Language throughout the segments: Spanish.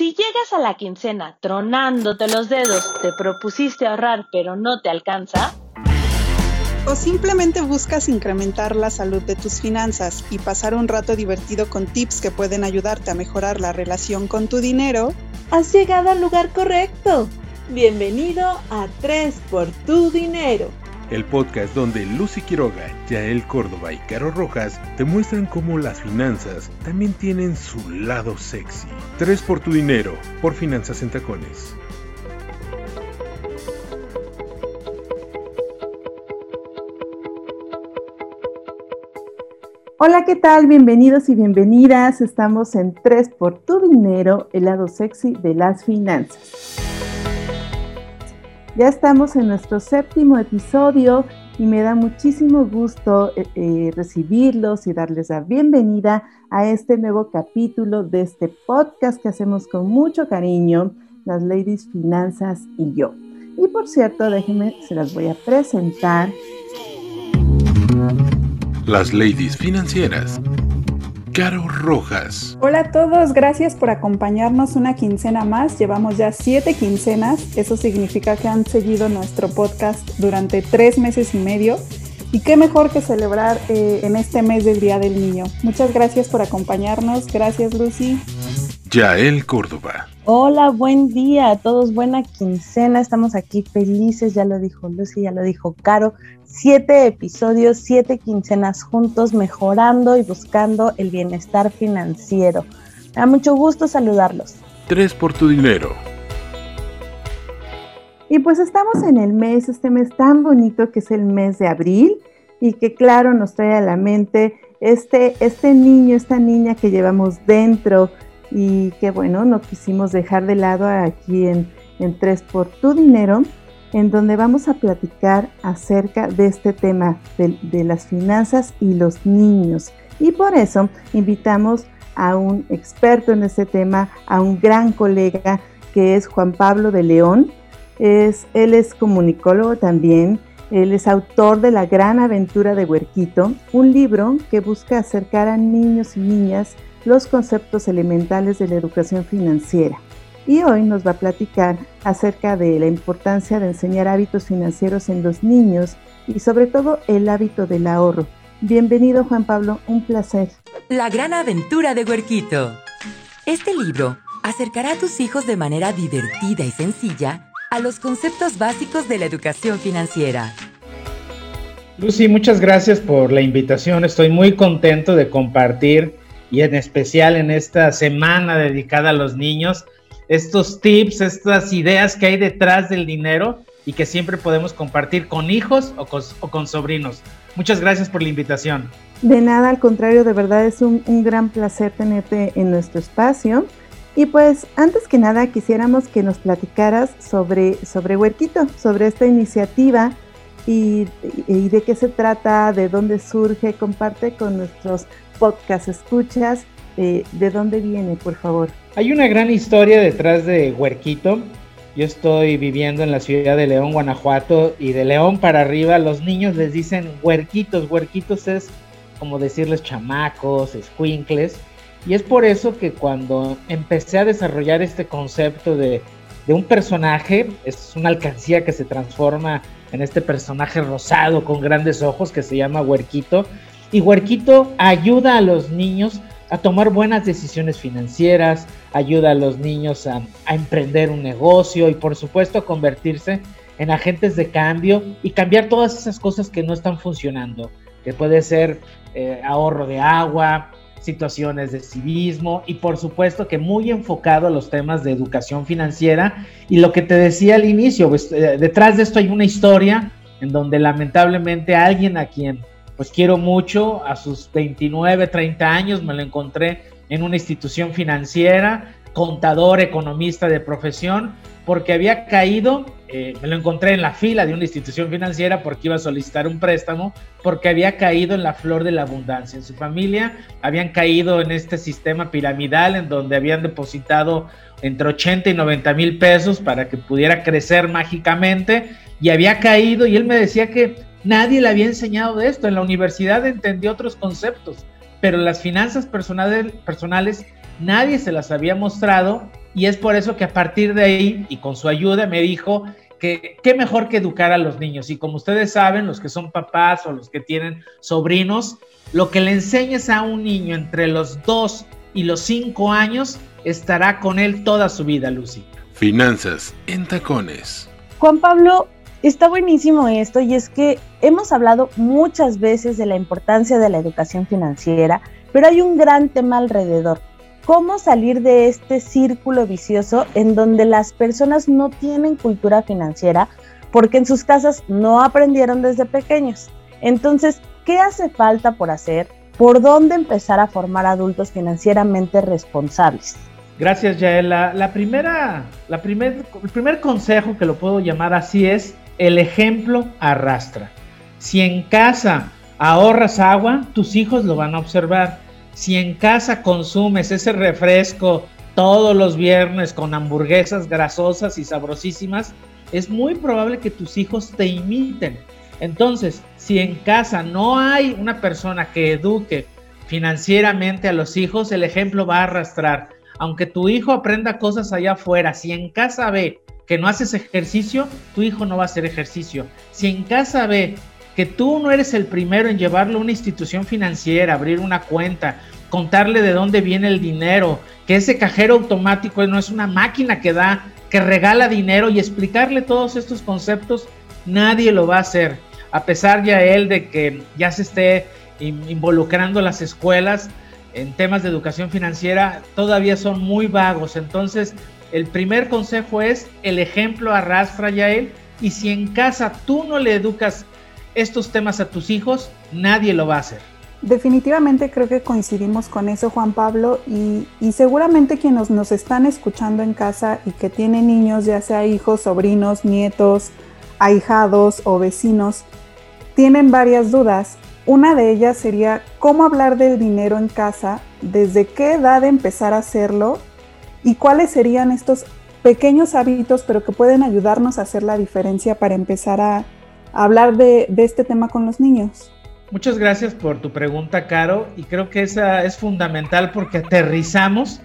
Si llegas a la quincena tronándote los dedos, te propusiste ahorrar pero no te alcanza, o simplemente buscas incrementar la salud de tus finanzas y pasar un rato divertido con tips que pueden ayudarte a mejorar la relación con tu dinero, has llegado al lugar correcto. Bienvenido a 3 por tu dinero el podcast donde Lucy Quiroga, Yael Córdoba y Caro Rojas te muestran cómo las finanzas también tienen su lado sexy. Tres por tu dinero, por Finanzas en Tacones. Hola, ¿qué tal? Bienvenidos y bienvenidas. Estamos en Tres por tu dinero, el lado sexy de las finanzas. Ya estamos en nuestro séptimo episodio y me da muchísimo gusto eh, eh, recibirlos y darles la bienvenida a este nuevo capítulo de este podcast que hacemos con mucho cariño, las Ladies Finanzas y yo. Y por cierto, déjenme, se las voy a presentar. Las Ladies Financieras Caro Rojas. Hola a todos, gracias por acompañarnos una quincena más. Llevamos ya siete quincenas, eso significa que han seguido nuestro podcast durante tres meses y medio. Y qué mejor que celebrar eh, en este mes del Día del Niño. Muchas gracias por acompañarnos. Gracias, Lucy. Yael Córdoba. Hola, buen día a todos, buena quincena, estamos aquí felices, ya lo dijo Lucy, ya lo dijo Caro, siete episodios, siete quincenas juntos, mejorando y buscando el bienestar financiero. Me da mucho gusto saludarlos. Tres por tu dinero. Y pues estamos en el mes, este mes tan bonito que es el mes de abril y que claro nos trae a la mente este, este niño, esta niña que llevamos dentro, y que bueno, no quisimos dejar de lado aquí en, en Tres por tu dinero, en donde vamos a platicar acerca de este tema de, las finanzas y los niños. Y por eso invitamos a un experto en este tema, a un gran colega que es Juan Pablo de León. Es, él es comunicólogo también, él es autor de La Gran Aventura de Huerquito, un libro que busca acercar a niños y niñas los conceptos elementales de la educación financiera. Y hoy nos va a platicar acerca de la importancia de enseñar hábitos financieros en los niños y sobre todo el hábito del ahorro. Bienvenido Juan Pablo, un placer. La gran aventura de Huerquito. Este libro acercará a tus hijos de manera divertida y sencilla a los conceptos básicos de la educación financiera. Lucy, muchas gracias por la invitación. Estoy muy contento de compartir y en especial en esta semana dedicada a los niños, estos tips, estas ideas que hay detrás del dinero y que siempre podemos compartir con hijos o con, sobrinos. Muchas gracias por la invitación. De nada, al contrario, de verdad es un, gran placer tenerte en nuestro espacio. Y pues antes que nada quisiéramos que nos platicaras sobre, sobre Huerquito, sobre esta iniciativa y, y, de qué se trata, de dónde surge, comparte con nuestros podcast escuchas, eh, ¿de dónde viene, por favor? Hay una gran historia detrás de Huerquito. Yo estoy viviendo en la ciudad de León, Guanajuato, y de León para arriba los niños les dicen huerquitos. Huerquitos es como decirles chamacos, escuincles. Y es por eso que cuando empecé a desarrollar este concepto de, de un personaje, es una alcancía que se transforma en este personaje rosado con grandes ojos que se llama Huerquito, y Huerquito ayuda a los niños a tomar buenas decisiones financieras, ayuda a los niños a, emprender un negocio y por supuesto a convertirse en agentes de cambio y cambiar todas esas cosas que no están funcionando, que puede ser eh, ahorro de agua, situaciones de civismo y por supuesto que muy enfocado a los temas de educación financiera. Y lo que te decía al inicio, pues, eh, detrás de esto hay una historia en donde lamentablemente alguien a quien pues quiero mucho, a sus 29, 30 años me lo encontré en una institución financiera, contador, economista de profesión, porque había caído, eh, me lo encontré en la fila de una institución financiera porque iba a solicitar un préstamo, porque había caído en la flor de la abundancia. En su familia habían caído en este sistema piramidal en donde habían depositado entre 80 y 90 mil pesos para que pudiera crecer mágicamente y había caído y él me decía que Nadie le había enseñado de esto. En la universidad entendió otros conceptos, pero las finanzas personales, personales nadie se las había mostrado y es por eso que a partir de ahí y con su ayuda me dijo que qué mejor que educar a los niños. Y como ustedes saben, los que son papás o los que tienen sobrinos, lo que le enseñes a un niño entre los 2 y los 5 años estará con él toda su vida, Lucy. Finanzas en tacones. Juan Pablo, está buenísimo esto y es que hemos hablado muchas veces de la importancia de la educación financiera, pero hay un gran tema alrededor. ¿Cómo salir de este círculo vicioso en donde las personas no tienen cultura financiera porque en sus casas no aprendieron desde pequeños? Entonces, ¿qué hace falta por hacer? ¿Por dónde empezar a formar adultos financieramente responsables? Gracias, Yael. La, primera, la primer, el primer consejo que lo puedo llamar así es el ejemplo arrastra. Si en casa ahorras agua, tus hijos lo van a observar. Si en casa consumes ese refresco todos los viernes con hamburguesas grasosas y sabrosísimas, es muy probable que tus hijos te imiten. Entonces, si en casa no hay una persona que eduque financieramente a los hijos, el ejemplo va a arrastrar aunque tu hijo aprenda cosas allá afuera, si en casa ve que no haces ejercicio, tu hijo no va a hacer ejercicio. Si en casa ve que tú no eres el primero en llevarlo a una institución financiera, abrir una cuenta, contarle de dónde viene el dinero, que ese cajero automático no es una máquina que da, que regala dinero y explicarle todos estos conceptos, nadie lo va a hacer. A pesar ya él de que ya se esté involucrando las escuelas, en temas de educación financiera todavía son muy vagos. Entonces, el primer consejo es el ejemplo arrastra ya él y si en casa tú no le educas estos temas a tus hijos, nadie lo va a hacer. Definitivamente creo que coincidimos con eso, Juan Pablo, y, y, seguramente quienes nos están escuchando en casa y que tienen niños, ya sea hijos, sobrinos, nietos, ahijados o vecinos, tienen varias dudas. Una de ellas sería cómo hablar del dinero en casa, desde qué edad empezar a hacerlo y cuáles serían estos pequeños hábitos, pero que pueden ayudarnos a hacer la diferencia para empezar a, hablar de, este tema con los niños. Muchas gracias por tu pregunta, Caro, y creo que esa es fundamental porque aterrizamos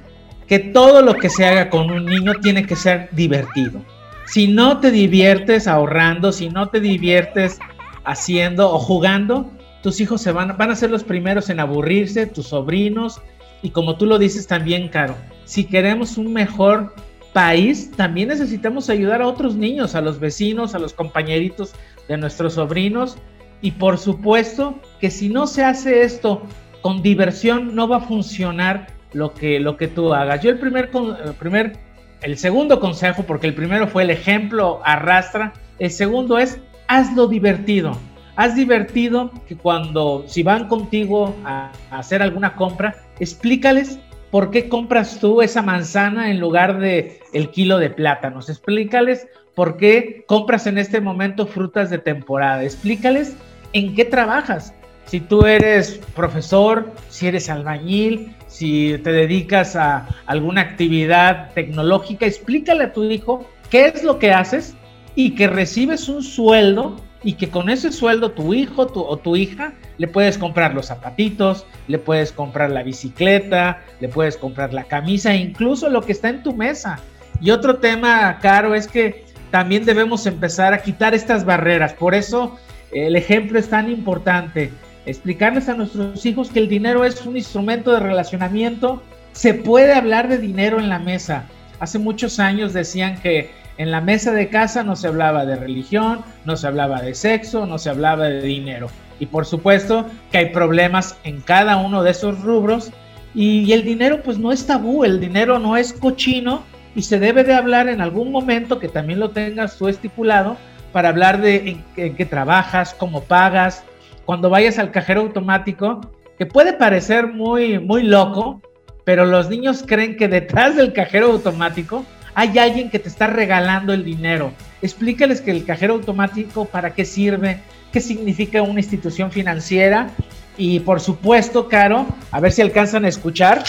que todo lo que se haga con un niño tiene que ser divertido. Si no te diviertes ahorrando, si no te diviertes haciendo o jugando, tus hijos se van, van a ser los primeros en aburrirse, tus sobrinos, y como tú lo dices también, Caro, si queremos un mejor país, también necesitamos ayudar a otros niños, a los vecinos, a los compañeritos de nuestros sobrinos, y por supuesto que si no se hace esto con diversión, no va a funcionar lo que, lo que tú hagas. Yo el primer, el segundo consejo, porque el primero fue el ejemplo arrastra, el segundo es hazlo divertido has divertido que cuando, si van contigo a, hacer alguna compra, explícales por qué compras tú esa manzana en lugar de el kilo de plátanos. Explícales por qué compras en este momento frutas de temporada. Explícales en qué trabajas. Si tú eres profesor, si eres albañil, si te dedicas a alguna actividad tecnológica, explícale a tu hijo qué es lo que haces y que recibes un sueldo y que con ese sueldo tu hijo o tu hija le puedes comprar los zapatitos, le puedes comprar la bicicleta, le puedes comprar la camisa, incluso lo que está en tu mesa. Y otro tema, Caro, es que también debemos empezar a quitar estas barreras. Por eso el ejemplo es tan importante. Explicarles a nuestros hijos que el dinero es un instrumento de relacionamiento. Se puede hablar de dinero en la mesa. Hace muchos años decían que en la mesa de casa no se hablaba de religión, no se hablaba de sexo, no se hablaba de dinero. Y por supuesto que hay problemas en cada uno de esos rubros y, el dinero pues no es tabú, el dinero no es cochino y se debe de hablar en algún momento que también lo tengas tú estipulado para hablar de en, qué trabajas, cómo pagas, cuando vayas al cajero automático, que puede parecer muy, muy loco, pero los niños creen que detrás del cajero automático hay alguien que te está regalando el dinero. Explícales que el cajero automático para qué sirve, qué significa una institución financiera y por supuesto, Caro, a ver si alcanzan a escuchar.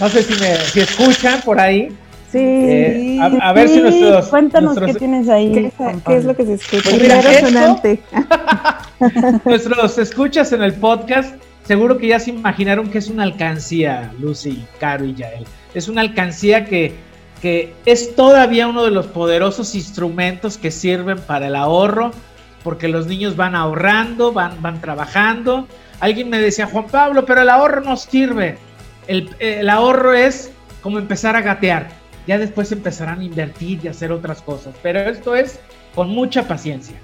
No sé si me si escuchan por ahí. Sí, eh, a, ver si nuestros. Cuéntanos qué tienes ahí. ¿Qué, es lo que se escucha? Pues nuestros escuchas en el podcast, seguro que ya se imaginaron que es una alcancía, Lucy, Caro y Yael. es una alcancía que, que es todavía uno de los poderosos instrumentos que sirven para el ahorro, porque los niños van ahorrando, van, van trabajando. Alguien me decía, Juan Pablo, pero el ahorro no sirve. El, el ahorro es como empezar a gatear. Ya después empezarán a invertir y hacer otras cosas. Pero esto es con mucha paciencia.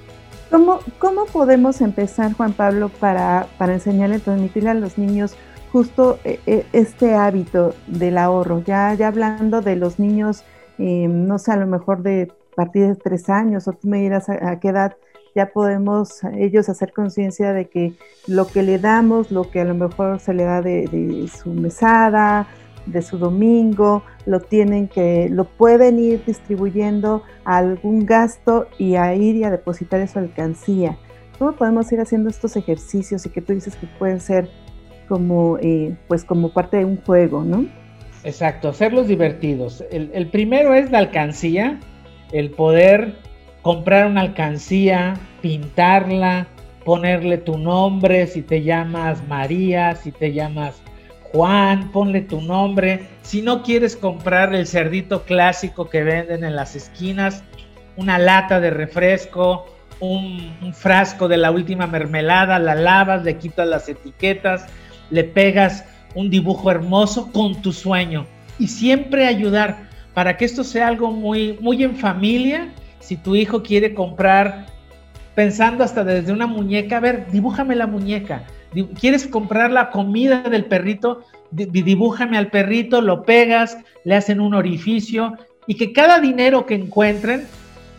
¿Cómo, cómo podemos empezar, Juan Pablo, para, para enseñarle, transmitirle a los niños justo eh, eh, este hábito del ahorro? Ya, ya hablando de los niños, eh, no sé, a lo mejor de partir de tres años, o tú me dirás a, qué edad ya podemos ellos hacer conciencia de que lo que le damos, lo que a lo mejor se le da de, de su mesada, de su domingo, lo tienen que, lo pueden ir distribuyendo a algún gasto y a ir y a depositar en su alcancía. ¿Cómo podemos ir haciendo estos ejercicios y que tú dices que pueden ser como, eh, pues como parte de un juego, ¿no? Exacto, hacerlos divertidos. El, el primero es la alcancía, el poder comprar una alcancía, pintarla, ponerle tu nombre, si te llamas María, si te llamas Juan, ponle tu nombre. Si no quieres comprar el cerdito clásico que venden en las esquinas, una lata de refresco, un, frasco de la última mermelada, la lavas, le quitas las etiquetas, le pegas un dibujo hermoso con tu sueño. Y siempre ayudar para que esto sea algo muy, muy en familia. Si tu hijo quiere comprar, pensando hasta desde una muñeca, a ver, dibújame la muñeca ¿Quieres comprar la comida del perrito? Dibújame al perrito, lo pegas, le hacen un orificio y que cada dinero que encuentren,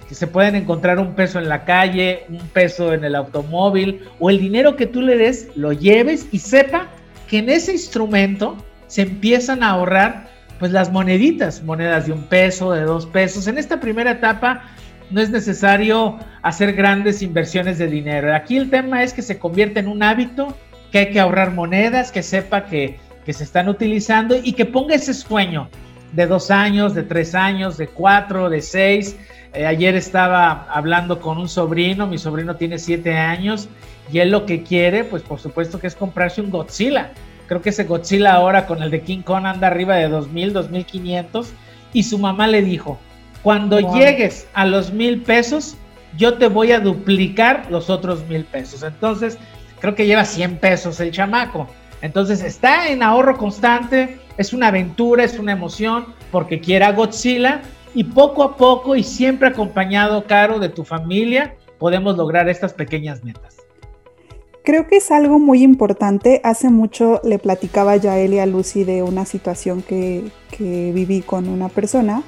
que se pueden encontrar un peso en la calle, un peso en el automóvil o el dinero que tú le des, lo lleves y sepa que en ese instrumento se empiezan a ahorrar pues las moneditas, monedas de un peso, de dos pesos. En esta primera etapa no es necesario hacer grandes inversiones de dinero. Aquí el tema es que se convierta en un hábito que hay que ahorrar monedas, que sepa que, se están utilizando y que ponga ese sueño de dos años, de tres años, de cuatro, de seis. Eh, ayer estaba hablando con un sobrino, mi sobrino tiene siete años y él lo que quiere, pues por supuesto que es comprarse un Godzilla. Creo que ese Godzilla ahora con el de King Kong anda arriba de 2000, 2500 y su mamá le dijo, cuando llegues a los mil pesos, yo te voy a duplicar los otros mil pesos. Entonces, creo que lleva 100 pesos el chamaco. Entonces está en ahorro constante, es una aventura, es una emoción, porque quiera Godzilla y poco a poco y siempre acompañado, Caro, de tu familia, podemos lograr estas pequeñas metas. Creo que es algo muy importante. Hace mucho le platicaba ya él y a Lucy de una situación que, que viví con una persona.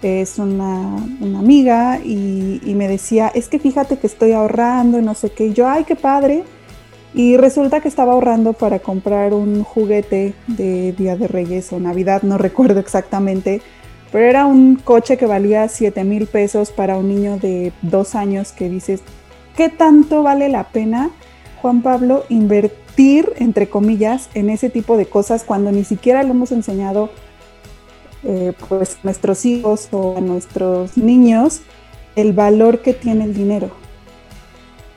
Es una, una amiga y, me decía, es que fíjate que estoy ahorrando y no sé qué. Y yo, ay, qué padre. Y resulta que estaba ahorrando para comprar un juguete de Día de Reyes o Navidad, no recuerdo exactamente, pero era un coche que valía 7 mil pesos para un niño de dos años que dices, ¿qué tanto vale la pena, Juan Pablo, invertir, entre comillas, en ese tipo de cosas cuando ni siquiera le hemos enseñado eh, pues, a nuestros hijos o a nuestros niños el valor que tiene el dinero?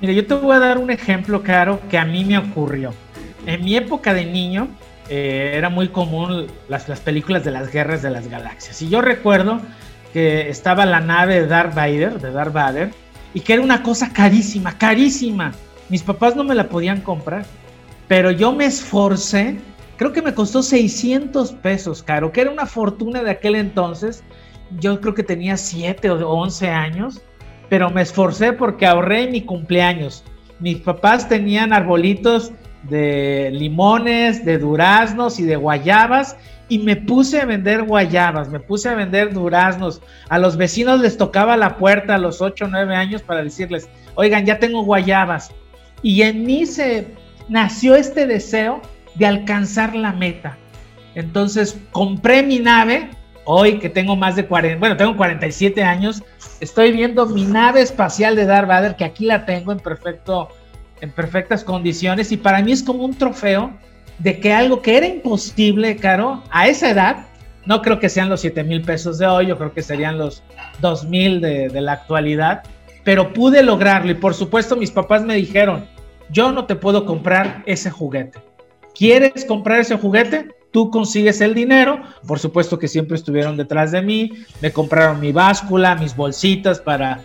Mira, yo te voy a dar un ejemplo, Caro, que a mí me ocurrió. En mi época de niño eh, era muy común las, las, películas de las guerras de las galaxias. Y yo recuerdo que estaba la nave de Darth Vader, de Darth Vader, y que era una cosa carísima, carísima. Mis papás no me la podían comprar, pero yo me esforcé. Creo que me costó 600 pesos, Caro, que era una fortuna de aquel entonces. Yo creo que tenía 7 o 11 años pero me esforcé porque ahorré mi cumpleaños. Mis papás tenían arbolitos de limones, de duraznos y de guayabas y me puse a vender guayabas, me puse a vender duraznos. A los vecinos les tocaba la puerta a los 8 o 9 años para decirles, oigan, ya tengo guayabas. Y en mí se nació este deseo de alcanzar la meta. Entonces compré mi nave, hoy que tengo más de 40, bueno, tengo 47 años, estoy viendo mi nave espacial de Darth Vader, que aquí la tengo en perfecto, en perfectas condiciones, y para mí es como un trofeo de que algo que era imposible, Caro, a esa edad, no creo que sean los 7 mil pesos de hoy, yo creo que serían los 2 mil de, de la actualidad, pero pude lograrlo y por supuesto mis papás me dijeron, yo no te puedo comprar ese juguete. ¿Quieres comprar ese juguete? Tú consigues el dinero, por supuesto que siempre estuvieron detrás de mí, me compraron mi báscula, mis bolsitas para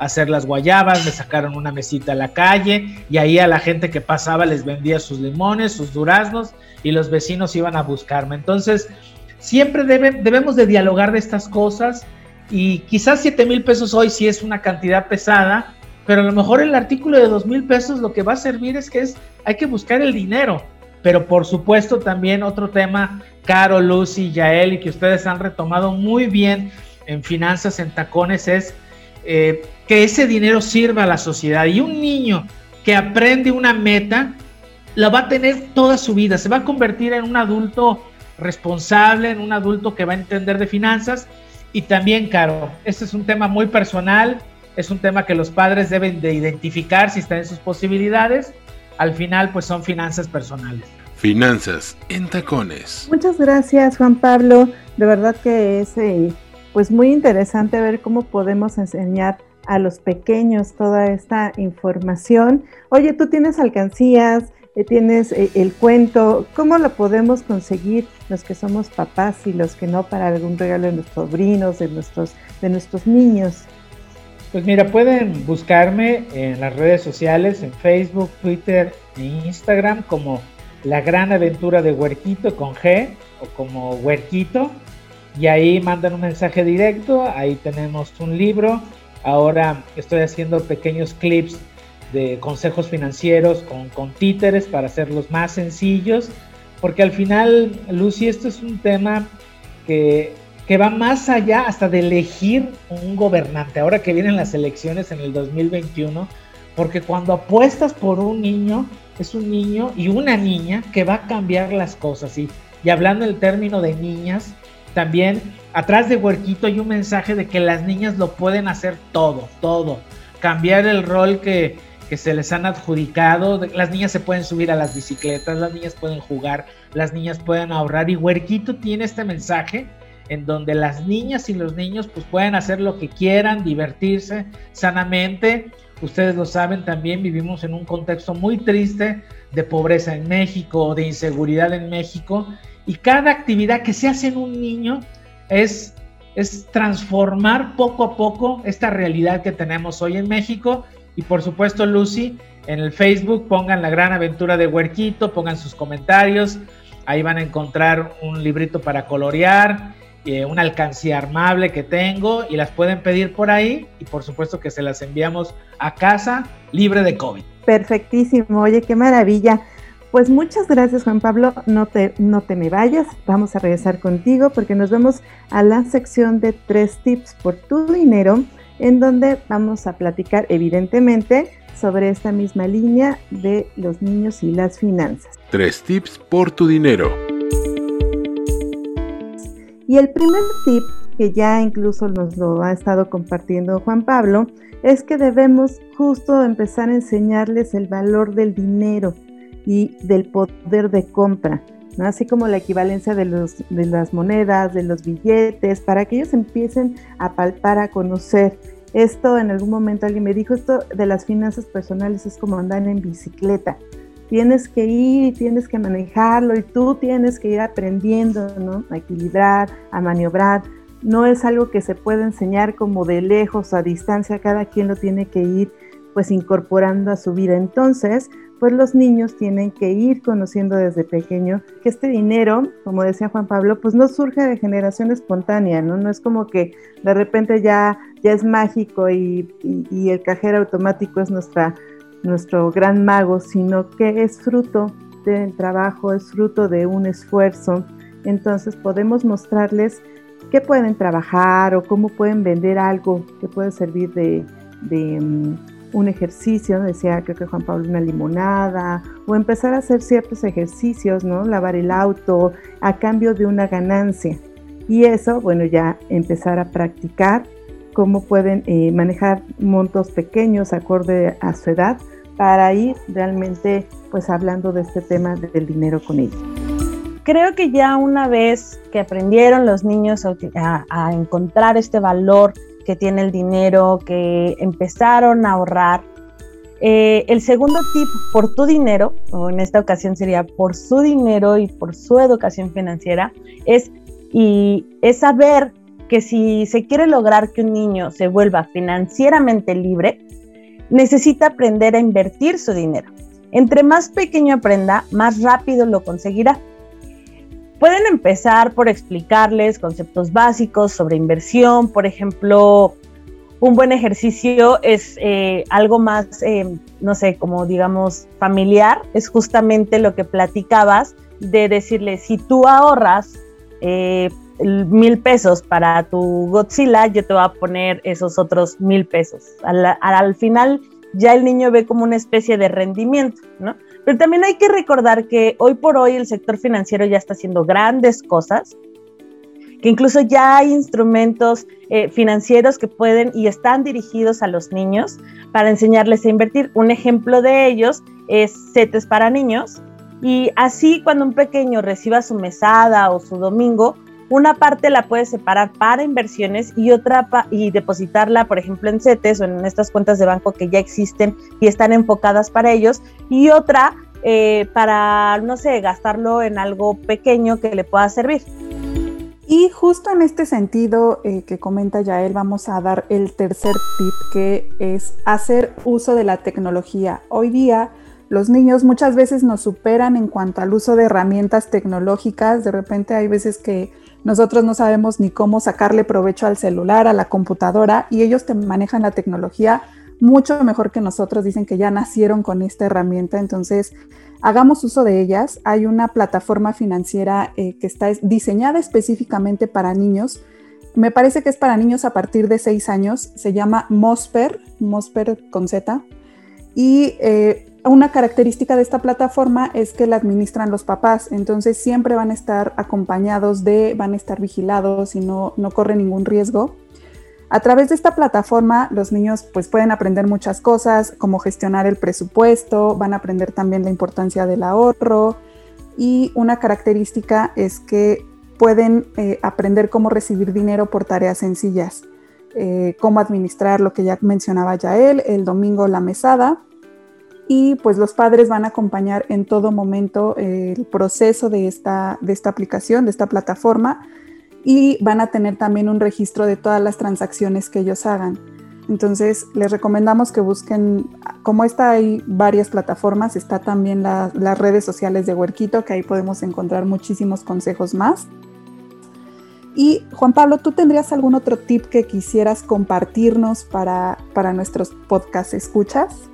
hacer las guayabas, me sacaron una mesita a la calle y ahí a la gente que pasaba les vendía sus limones, sus duraznos y los vecinos iban a buscarme. Entonces, siempre debemos de dialogar de estas cosas y quizás 7 mil pesos hoy sí es una cantidad pesada, pero a lo mejor el artículo de 2 mil pesos lo que va a servir es que es, hay que buscar el dinero. Pero por supuesto también otro tema, Caro, Lucy, Yael, y que ustedes han retomado muy bien en Finanzas en Tacones es eh, que ese dinero sirva a la sociedad. Y un niño que aprende una meta, la va a tener toda su vida, se va a convertir en un adulto responsable, en un adulto que va a entender de finanzas. Y también, Caro, este es un tema muy personal, es un tema que los padres deben de identificar si están en sus posibilidades. Al final, pues son finanzas personales. Finanzas en tacones. Muchas gracias, Juan Pablo. De verdad que es eh, pues muy interesante ver cómo podemos enseñar a los pequeños toda esta información. Oye, tú tienes alcancías, eh, tienes eh, el cuento, ¿cómo lo podemos conseguir los que somos papás y los que no para algún regalo de nuestros sobrinos, de nuestros, de nuestros niños? Pues mira, pueden buscarme en las redes sociales, en Facebook, Twitter e Instagram como La Gran Aventura de Huerquito con G o como Huerquito. Y ahí mandan un mensaje directo, ahí tenemos un libro. Ahora estoy haciendo pequeños clips de consejos financieros con, con títeres para hacerlos más sencillos. Porque al final, Lucy, esto es un tema que que va más allá hasta de elegir un gobernante, ahora que vienen las elecciones en el 2021, porque cuando apuestas por un niño, es un niño y una niña que va a cambiar las cosas. Y, y hablando el término de niñas, también atrás de Huerquito hay un mensaje de que las niñas lo pueden hacer todo, todo. Cambiar el rol que, que se les han adjudicado. Las niñas se pueden subir a las bicicletas, las niñas pueden jugar, las niñas pueden ahorrar. Y Huerquito tiene este mensaje en donde las niñas y los niños pues pueden hacer lo que quieran, divertirse sanamente. Ustedes lo saben también, vivimos en un contexto muy triste de pobreza en México, de inseguridad en México, y cada actividad que se hace en un niño es, es transformar poco a poco esta realidad que tenemos hoy en México. Y por supuesto, Lucy, en el Facebook pongan la gran aventura de Huerquito, pongan sus comentarios, ahí van a encontrar un librito para colorear, eh, una alcancía armable que tengo y las pueden pedir por ahí y por supuesto que se las enviamos a casa libre de COVID. Perfectísimo, oye, qué maravilla. Pues muchas gracias Juan Pablo, no te, no te me vayas, vamos a regresar contigo porque nos vemos a la sección de tres tips por tu dinero en donde vamos a platicar evidentemente sobre esta misma línea de los niños y las finanzas. Tres tips por tu dinero. Y el primer tip, que ya incluso nos lo ha estado compartiendo Juan Pablo, es que debemos justo empezar a enseñarles el valor del dinero y del poder de compra, así como la equivalencia de, los, de las monedas, de los billetes, para que ellos empiecen a palpar, a conocer. Esto en algún momento alguien me dijo, esto de las finanzas personales es como andar en bicicleta tienes que ir y tienes que manejarlo y tú tienes que ir aprendiendo, ¿no? A equilibrar, a maniobrar. No es algo que se pueda enseñar como de lejos, a distancia, cada quien lo tiene que ir pues incorporando a su vida. Entonces, pues los niños tienen que ir conociendo desde pequeño que este dinero, como decía Juan Pablo, pues no surge de generación espontánea, ¿no? No es como que de repente ya, ya es mágico y el cajero automático es nuestra nuestro gran mago, sino que es fruto del trabajo, es fruto de un esfuerzo. Entonces podemos mostrarles qué pueden trabajar o cómo pueden vender algo que puede servir de, mm, un ejercicio, decía creo que Juan Pablo una limonada, o empezar a hacer ciertos ejercicios, ¿no? Lavar el auto a cambio de una ganancia. Y eso, bueno, ya empezar a practicar cómo pueden eh, manejar montos pequeños acorde a su edad para ir realmente pues hablando de este tema del dinero con ellos. Creo que ya una vez que aprendieron los niños a, encontrar este valor que tiene el dinero, que empezaron a ahorrar, Eh, el segundo tip, por tu dinero, o en esta ocasión sería por su dinero y por su educación financiera, es, y, es saber que si se quiere lograr que un niño se vuelva financieramente libre, necesita aprender a invertir su dinero. Entre más pequeño aprenda, más rápido lo conseguirá. Pueden empezar por explicarles conceptos básicos sobre inversión, por ejemplo, un buen ejercicio es eh, algo más, eh, no sé, como digamos familiar, es justamente lo que platicabas de decirle, si tú ahorras eh, mil pesos para tu Godzilla, yo te voy a poner esos otros mil pesos. Al, final ya el niño ve como una especie de rendimiento, ¿no? Pero también hay que recordar que hoy por hoy el sector financiero ya está haciendo grandes cosas, que incluso ya hay instrumentos eh, financieros que pueden y están dirigidos a los niños para enseñarles a invertir. Un ejemplo de ellos es CETES para niños. Y así cuando un pequeño reciba su mesada o su domingo, una parte la puede separar para inversiones y otra y depositarla, por ejemplo, en CETES o en estas cuentas de banco que ya existen y están enfocadas para ellos, y otra eh, para, no sé, gastarlo en algo pequeño que le pueda servir. Y justo en este sentido eh, que comenta Yael, vamos a dar el tercer tip que es hacer uso de la tecnología. Hoy día los niños muchas veces nos superan en cuanto al uso de herramientas tecnológicas. De repente hay veces que nosotros no sabemos ni cómo sacarle provecho al celular, a la computadora, y ellos te manejan la tecnología mucho mejor que nosotros. Dicen que ya nacieron con esta herramienta, entonces hagamos uso de ellas. Hay una plataforma financiera eh, que está diseñada específicamente para niños. Me parece que es para niños a partir de 6 años. Se llama Mosper, Mosper con Z. Y eh, una característica de esta plataforma es que la administran los papás, entonces siempre van a estar acompañados de, van a estar vigilados y no, no corren ningún riesgo. A través de esta plataforma los niños pues pueden aprender muchas cosas, como gestionar el presupuesto, van a aprender también la importancia del ahorro. Y una característica es que pueden eh, aprender cómo recibir dinero por tareas sencillas, eh, cómo administrar lo que ya mencionaba ya él, el domingo la mesada y pues los padres van a acompañar en todo momento el proceso de esta, de esta aplicación, de esta plataforma y van a tener también un registro de todas las transacciones que ellos hagan. Entonces les recomendamos que busquen, como está hay varias plataformas, está también las redes sociales de Huerquito, que ahí podemos encontrar muchísimos consejos más. Y Juan Pablo, ¿tú tendrías algún otro tip que quisieras compartirnos para, para nuestros podcast escuchas?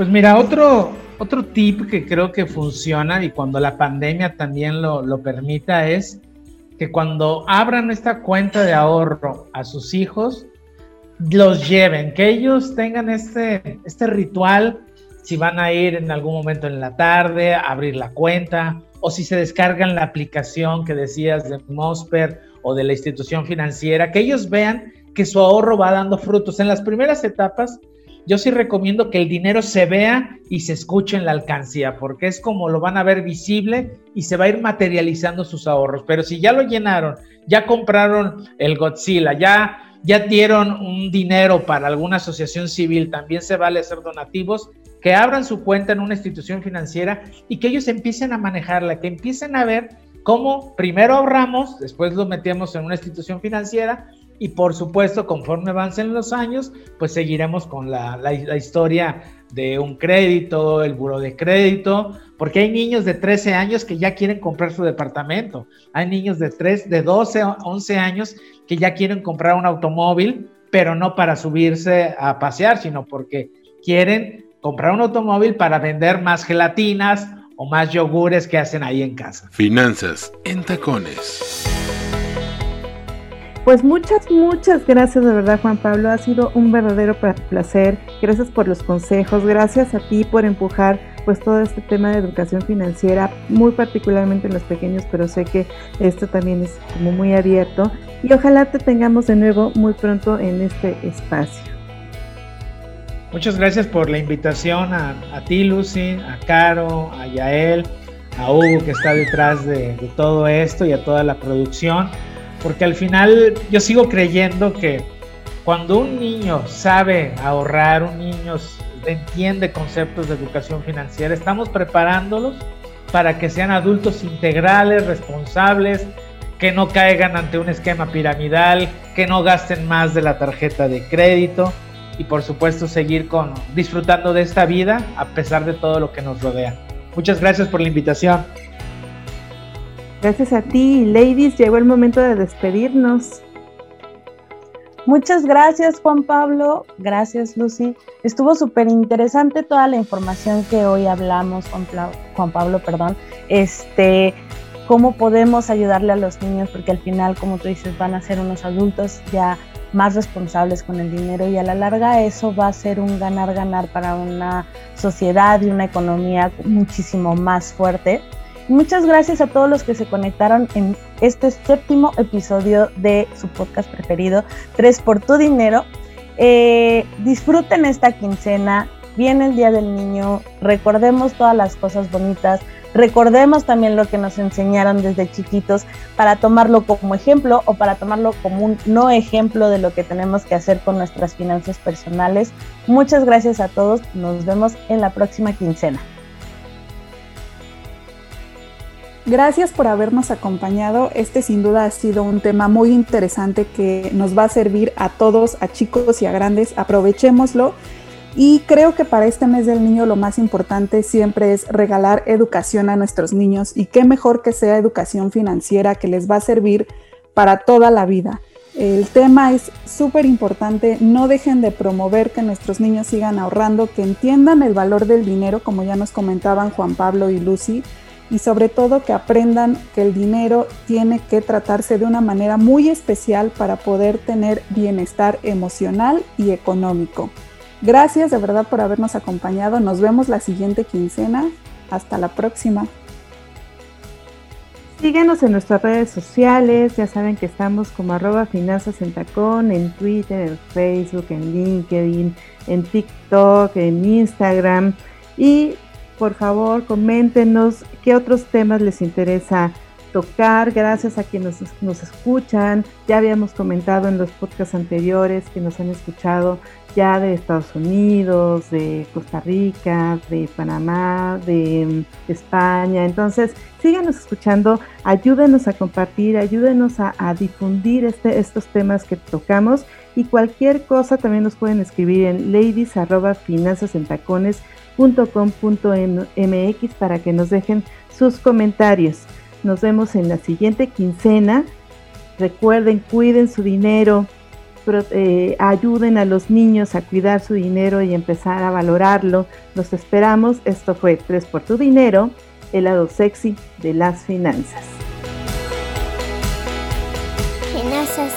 Pues mira, otro, otro tip que creo que funciona y cuando la pandemia también lo, lo permita es que cuando abran esta cuenta de ahorro a sus hijos, los lleven, que ellos tengan este, este ritual, si van a ir en algún momento en la tarde a abrir la cuenta, o si se descargan la aplicación que decías de Mosper o de la institución financiera, que ellos vean que su ahorro va dando frutos. En las primeras etapas yo sí recomiendo que el dinero se vea y se escuche en la alcancía, porque es como lo van a ver visible y se va a ir materializando sus ahorros. Pero si ya lo llenaron, ya compraron el Godzilla, ya, ya dieron un dinero para alguna asociación civil, también se vale hacer donativos, que abran su cuenta en una institución financiera y que ellos empiecen a manejarla, que empiecen a ver cómo primero ahorramos, después lo metemos en una institución financiera y por supuesto, conforme avancen los años, pues seguiremos con la, historia de un crédito, el buro de crédito, porque hay niños de 13 años que ya quieren comprar su departamento, hay niños de 3, de 12, 11 años que ya quieren comprar un automóvil, pero no para subirse a pasear, sino porque quieren comprar un automóvil para vender más gelatinas o más yogures que hacen ahí en casa. Finanzas en tacones. Pues muchas, muchas gracias de verdad Juan Pablo, ha sido un verdadero placer, gracias por los consejos, gracias a ti por empujar pues todo este tema de educación financiera, muy particularmente en los pequeños, pero sé que esto también es como muy abierto. Y ojalá te tengamos de nuevo muy pronto en este espacio. Muchas gracias por la invitación a, ti Lucy, a Caro, a Yael, a Hugo que está detrás de todo esto y a toda la producción porque al final yo sigo creyendo que cuando un niño sabe ahorrar, un niño entiende conceptos de educación financiera, estamos preparándolos para que sean adultos integrales, responsables, que no caigan ante un esquema piramidal, que no gasten más de la tarjeta de crédito y por supuesto seguir con disfrutando de esta vida a pesar de todo lo que nos rodea. Muchas gracias por la invitación. Gracias a ti, ladies. Llegó el momento de despedirnos. Muchas gracias Juan Pablo, gracias Lucy. Estuvo súper interesante toda la información que hoy hablamos, Juan, Juan Pablo, perdón. Este, cómo podemos ayudarle a los niños, porque al final, como tú dices, van a ser unos adultos ya más responsables con el dinero y a la larga eso va a ser un ganar-ganar para una sociedad y una economía muchísimo más fuerte. Muchas gracias a todos los que se conectaron en este séptimo episodio de su podcast preferido, Tres por tu dinero. Eh, disfruten esta quincena, viene el Día del Niño, recordemos todas las cosas bonitas, Recordemos también lo que nos enseñaron desde chiquitos para tomarlo como ejemplo o para tomarlo como un no ejemplo de lo que tenemos que hacer con nuestras finanzas personales. Muchas gracias a todos. Nos vemos en la próxima quincena. Gracias por habernos acompañado. Este sin duda ha sido un tema muy interesante que nos va a servir a todos, a chicos y a grandes. Aprovechémoslo y creo que para este mes del niño lo más importante siempre es regalar educación a nuestros niños y qué mejor que sea educación financiera que les va a servir para toda la vida. El tema es súper importante, no dejen de promover que nuestros niños sigan ahorrando, que entiendan el valor del dinero, como ya nos comentaban Juan Pablo y Lucy, y sobre todo que aprendan que el dinero tiene que tratarse de una manera muy especial para poder tener bienestar emocional y económico. Gracias de verdad por habernos acompañado. Nos vemos la siguiente quincena. Hasta la próxima. Síguenos en nuestras redes sociales, ya saben que estamos como arroba finanzas en tacón, en Twitter, en Facebook, en LinkedIn, en TikTok, en Instagram. Y por favor, coméntenos qué otros temas les interesa tocar, gracias a quienes nos, escuchan. Ya habíamos comentado en los podcasts anteriores que nos han escuchado ya de Estados Unidos, de Costa Rica, de Panamá, de, mm, España. Entonces, síganos escuchando, ayúdenos a compartir, ayúdenos a, difundir este, estos temas que tocamos y cualquier cosa también nos pueden escribir en ladies.finanzasentacones.com.mx para que nos dejen sus comentarios. Nos vemos en la siguiente quincena. Recuerden, cuiden su dinero, eh, ayuden a los niños a cuidar su dinero y empezar a valorarlo. Los esperamos. Esto fue Tres por tu dinero, el lado sexy de las finanzas. Finanzas.